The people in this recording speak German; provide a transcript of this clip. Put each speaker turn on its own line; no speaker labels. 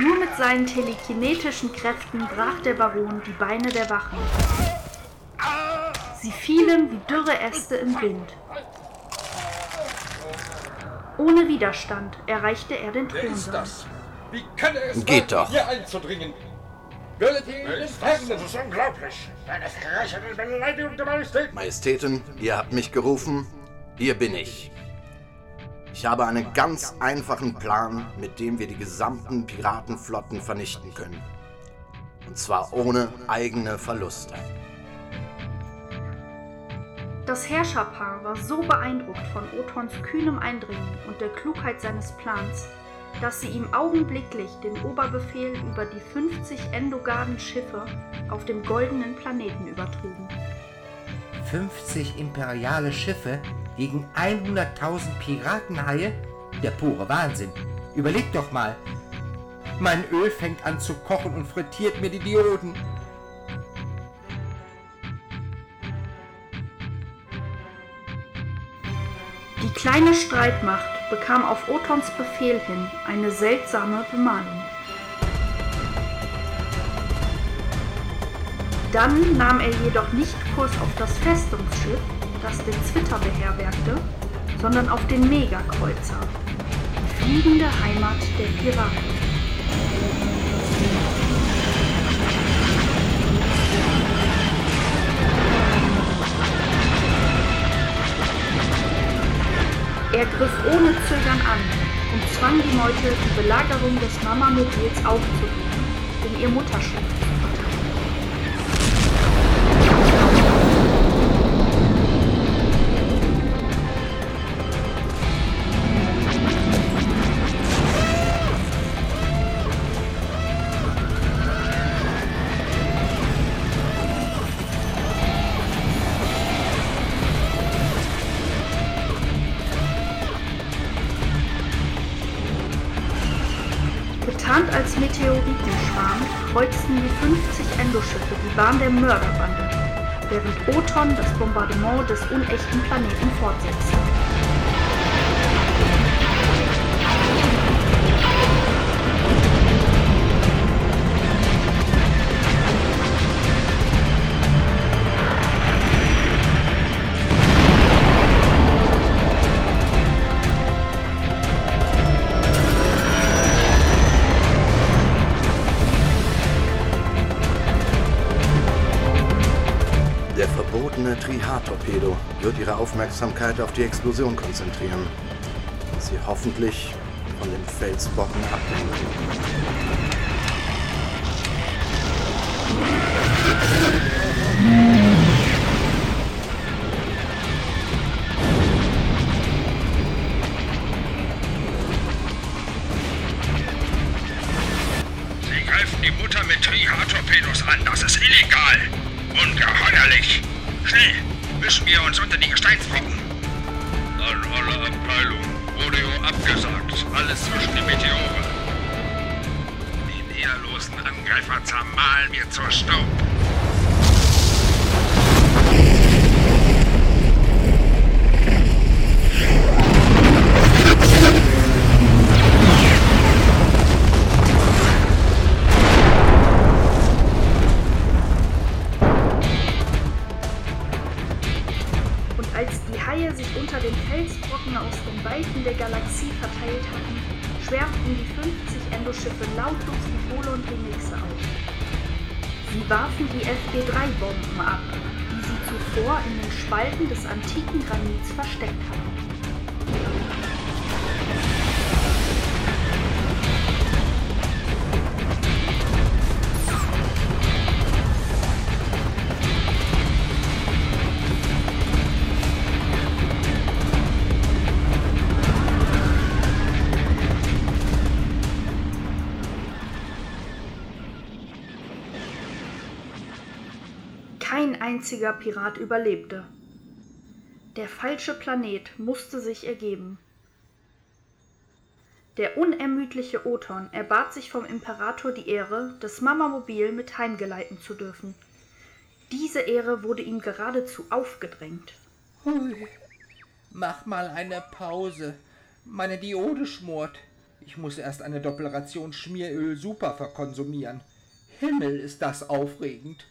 Nur mit seinen telekinetischen Kräften brach der Baron die Beine der Wachen. Sie fielen wie dürre Äste im Wind. Ohne Widerstand erreichte er den
Wer ist
Thronsaal.
das? Wie kann er es
Geht doch.
hier einzudringen? Das?
Das ist unglaublich. Eine frechende Beleidigung der Majestät.
Majestäten, ihr habt mich gerufen. Hier bin ich. Ich habe einen ganz einfachen Plan, mit dem wir die gesamten Piratenflotten vernichten können. Und zwar ohne eigene Verluste.
Das Herrscherpaar war so beeindruckt von Othons kühnem Eindringen und der Klugheit seines Plans, dass sie ihm augenblicklich den Oberbefehl über die 50 endogarden Schiffe auf dem goldenen Planeten übertrugen.
50 imperiale Schiffe gegen 100.000 Piratenhaie? Der pure Wahnsinn. Überleg doch mal. Mein Öl fängt an zu kochen und frittiert mir die Dioden.
Die kleine Streitmacht bekam auf Othons Befehl hin eine seltsame Bemalung. Dann nahm er jedoch nicht Kurs auf das Festungsschiff, das den Zwitter beherbergte, sondern auf den Megakreuzer, die fliegende Heimat der Piraten. Er griff ohne Zögern an und zwang die Meute, die Belagerung des Mamamobils aufzugeben, um ihr Mutterschiff Getarnt als Meteoritenschwarm kreuzten die 50 Endoschiffe die Bahn der Mörderbande, während Othon das Bombardement des unechten Planeten fortsetzte.
Verbotene Trihat-Torpedo wird ihre Aufmerksamkeit auf die Explosion konzentrieren und sie hoffentlich von dem.
Sie greifen die Mutter mit Triha-Torpedos an. Das ist illegal. Ungeheuerlich. Schnell, mischen wir uns unter die Gesteinsbrocken. An alle Abteilungen. Rodeo abgesagt. Alles zwischen die Meteore. Den ehrlosen Angreifer zermahlen wir zur Staub.
Die Haie sich unter den Felsbrocken aus den Weiten der Galaxie verteilt hatten, schwärmten die 50 Endoschiffe lautlos die Pole und Remixe auf. Sie warfen die FG-3-Bomben ab, die sie zuvor in den Spalten des antiken Granits versteckt hatten. Kein einziger Pirat überlebte. Der falsche Planet musste sich ergeben. Der unermüdliche Othon erbat sich vom Imperator die Ehre, das Mamamobil mit heimgeleiten zu dürfen. Diese Ehre wurde ihm geradezu aufgedrängt.
Hui. Mach mal eine Pause. Meine Diode schmort. Ich muss erst eine Doppelration Schmieröl Super verkonsumieren. Himmel, ist das aufregend.